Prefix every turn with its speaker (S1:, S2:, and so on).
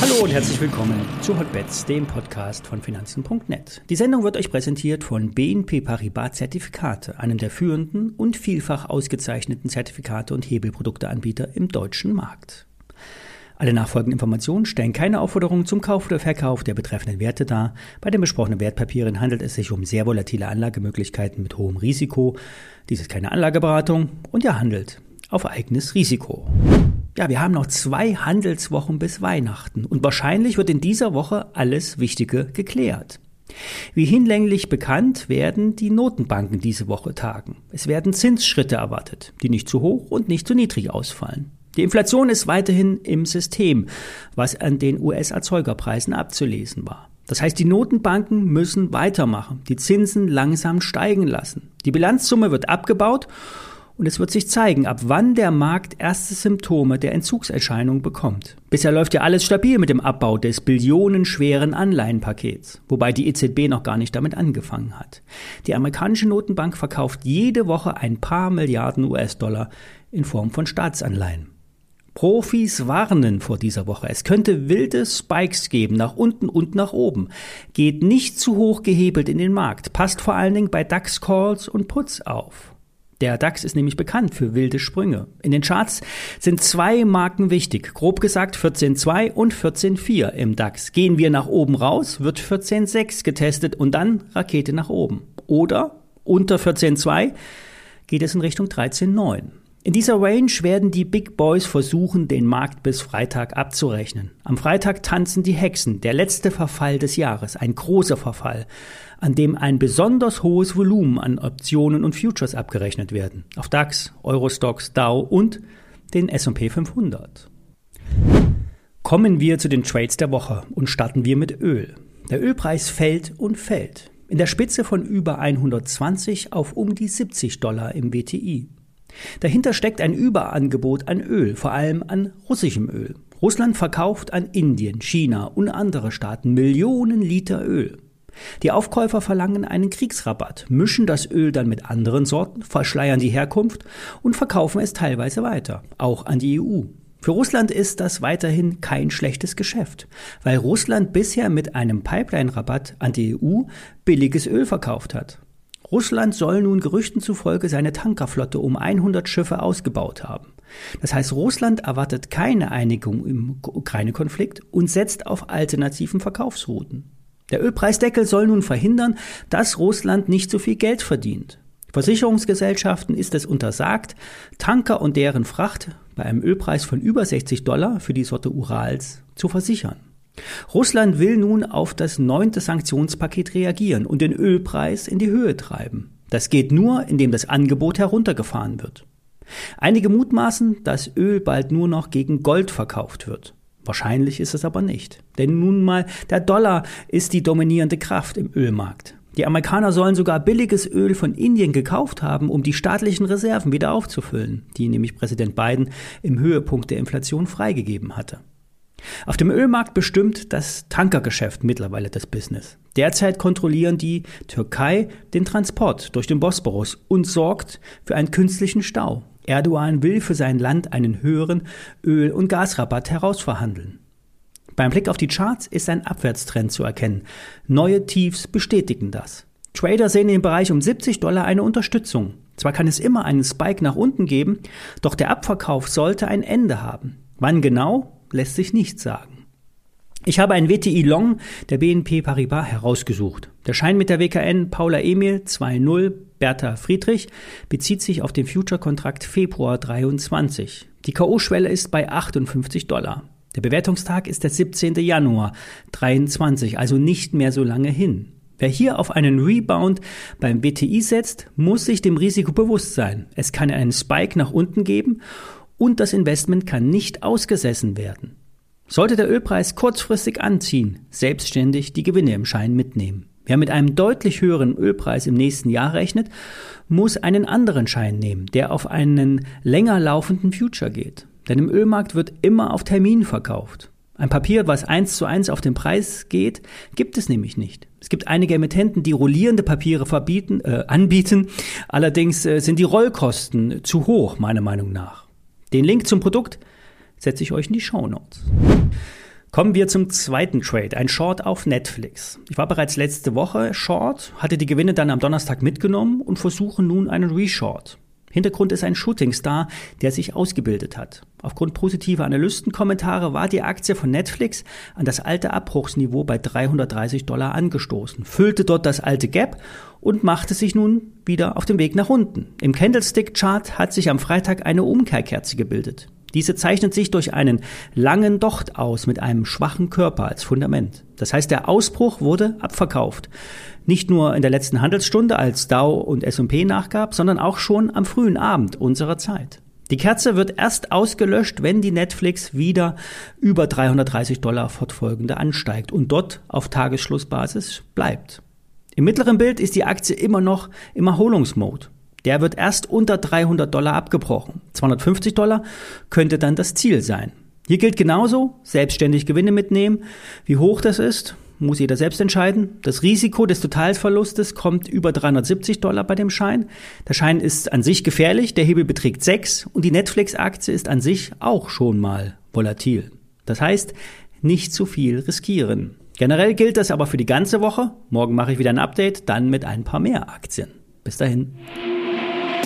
S1: Hallo und herzlich willkommen zu Hotbets, dem Podcast von Finanzen.net. Die Sendung wird euch präsentiert von BNP Paribas Zertifikate, einem der führenden und vielfach ausgezeichneten Zertifikate und Hebelprodukteanbieter im deutschen Markt. Alle nachfolgenden Informationen stellen keine Aufforderung zum Kauf oder Verkauf der betreffenden Werte dar. Bei den besprochenen Wertpapieren handelt es sich um sehr volatile Anlagemöglichkeiten mit hohem Risiko. Dies ist keine Anlageberatung und ihr handelt auf eigenes Risiko. Ja, wir haben noch zwei Handelswochen bis Weihnachten und wahrscheinlich wird in dieser Woche alles Wichtige geklärt. Wie hinlänglich bekannt werden die Notenbanken diese Woche tagen. Es werden Zinsschritte erwartet, die nicht zu hoch und nicht zu niedrig ausfallen. Die Inflation ist weiterhin im System, was an den US-Erzeugerpreisen abzulesen war. Das heißt, die Notenbanken müssen weitermachen, die Zinsen langsam steigen lassen. Die Bilanzsumme wird abgebaut und es wird sich zeigen, ab wann der Markt erste Symptome der Entzugserscheinung bekommt. Bisher läuft ja alles stabil mit dem Abbau des billionenschweren Anleihenpakets, wobei die EZB noch gar nicht damit angefangen hat. Die amerikanische Notenbank verkauft jede Woche ein paar Milliarden US-Dollar in Form von Staatsanleihen. Profis warnen vor dieser Woche. Es könnte wilde Spikes geben, nach unten und nach oben. Geht nicht zu hoch gehebelt in den Markt. Passt vor allen Dingen bei DAX-Calls und Puts auf. Der DAX ist nämlich bekannt für wilde Sprünge. In den Charts sind zwei Marken wichtig. Grob gesagt 14.2 und 14.4 im DAX. Gehen wir nach oben raus, wird 14.6 getestet und dann Rakete nach oben. Oder unter 14.2 geht es in Richtung 13.9. In dieser Range werden die Big Boys versuchen, den Markt bis Freitag abzurechnen. Am Freitag tanzen die Hexen, der letzte Verfall des Jahres, ein großer Verfall, an dem ein besonders hohes Volumen an Optionen und Futures abgerechnet werden. Auf DAX, Eurostox, Dow und den S&P 500. Kommen wir zu den Trades der Woche und starten wir mit Öl. Der Ölpreis fällt und fällt. In der Spitze von über 120 auf um die 70 Dollar im WTI. Dahinter steckt ein Überangebot an Öl, vor allem an russischem Öl. Russland verkauft an Indien, China und andere Staaten Millionen Liter Öl. Die Aufkäufer verlangen einen Kriegsrabatt, mischen das Öl dann mit anderen Sorten, verschleiern die Herkunft und verkaufen es teilweise weiter, auch an die EU. Für Russland ist das weiterhin kein schlechtes Geschäft, weil Russland bisher mit einem Pipeline-Rabatt an die EU billiges Öl verkauft hat. Russland soll nun Gerüchten zufolge seine Tankerflotte um 100 Schiffe ausgebaut haben. Das heißt, Russland erwartet keine Einigung im Ukraine-Konflikt und setzt auf alternativen Verkaufsrouten. Der Ölpreisdeckel soll nun verhindern, dass Russland nicht so viel Geld verdient. Versicherungsgesellschaften ist es untersagt, Tanker und deren Fracht bei einem Ölpreis von über 60 Dollar für die Sorte Urals zu versichern. Russland will nun auf das neunte Sanktionspaket reagieren und den Ölpreis in die Höhe treiben. Das geht nur, indem das Angebot heruntergefahren wird. Einige mutmaßen, dass Öl bald nur noch gegen Gold verkauft wird. Wahrscheinlich ist es aber nicht. Denn nun mal, der Dollar ist die dominierende Kraft im Ölmarkt. Die Amerikaner sollen sogar billiges Öl von Indien gekauft haben, um die staatlichen Reserven wieder aufzufüllen, die nämlich Präsident Biden im Höhepunkt der Inflation freigegeben hatte. Auf dem Ölmarkt bestimmt das Tankergeschäft mittlerweile das Business. Derzeit kontrollieren die Türkei den Transport durch den Bosporus und sorgt für einen künstlichen Stau. Erdogan will für sein Land einen höheren Öl- und Gasrabatt herausverhandeln. Beim Blick auf die Charts ist ein Abwärtstrend zu erkennen. Neue Tiefs bestätigen das. Trader sehen im Bereich um 70 Dollar eine Unterstützung. Zwar kann es immer einen Spike nach unten geben, doch der Abverkauf sollte ein Ende haben. Wann genau? Lässt sich nicht sagen. Ich habe ein WTI Long der BNP Paribas herausgesucht. Der Schein mit der WKN Paula Emil 2.0 Bertha Friedrich bezieht sich auf den Future-Kontrakt Februar 23. Die K.O.-Schwelle ist bei 58 Dollar. Der Bewertungstag ist der 17. Januar 23, also nicht mehr so lange hin. Wer hier auf einen Rebound beim WTI setzt, muss sich dem Risiko bewusst sein. Es kann einen Spike nach unten geben und das Investment kann nicht ausgesessen werden. Sollte der Ölpreis kurzfristig anziehen, selbstständig die Gewinne im Schein mitnehmen. Wer mit einem deutlich höheren Ölpreis im nächsten Jahr rechnet, muss einen anderen Schein nehmen, der auf einen länger laufenden Future geht. Denn im Ölmarkt wird immer auf Termin verkauft. Ein Papier, was eins zu eins auf den Preis geht, gibt es nämlich nicht. Es gibt einige Emittenten, die rollierende Papiere verbieten, äh, anbieten. Allerdings äh, sind die Rollkosten zu hoch, meiner Meinung nach. Den Link zum Produkt setze ich euch in die Show Notes. Kommen wir zum zweiten Trade, ein Short auf Netflix. Ich war bereits letzte Woche Short, hatte die Gewinne dann am Donnerstag mitgenommen und versuche nun einen Reshort. Hintergrund ist ein Shootingstar, der sich ausgebildet hat. Aufgrund positiver Analystenkommentare war die Aktie von Netflix an das alte Abbruchsniveau bei 330 Dollar angestoßen, füllte dort das alte Gap und machte sich nun wieder auf den Weg nach unten. Im Candlestick-Chart hat sich am Freitag eine Umkehrkerze gebildet. Diese zeichnet sich durch einen langen Docht aus mit einem schwachen Körper als Fundament. Das heißt, der Ausbruch wurde abverkauft. Nicht nur in der letzten Handelsstunde, als Dow und S&P nachgab, sondern auch schon am frühen Abend unserer Zeit. Die Kerze wird erst ausgelöscht, wenn die Netflix wieder über 330 Dollar fortfolgende ansteigt und dort auf Tagesschlussbasis bleibt. Im mittleren Bild ist die Aktie immer noch im Erholungsmode. Der wird erst unter 300 Dollar abgebrochen. 250 Dollar könnte dann das Ziel sein. Hier gilt genauso, selbstständig Gewinne mitnehmen. Wie hoch das ist, muss jeder selbst entscheiden. Das Risiko des Totalverlustes kommt über 370 Dollar bei dem Schein. Der Schein ist an sich gefährlich, der Hebel beträgt 6 und die Netflix-Aktie ist an sich auch schon mal volatil. Das heißt, nicht zu viel riskieren. Generell gilt das aber für die ganze Woche. Morgen mache ich wieder ein Update, dann mit ein paar mehr Aktien. Bis dahin.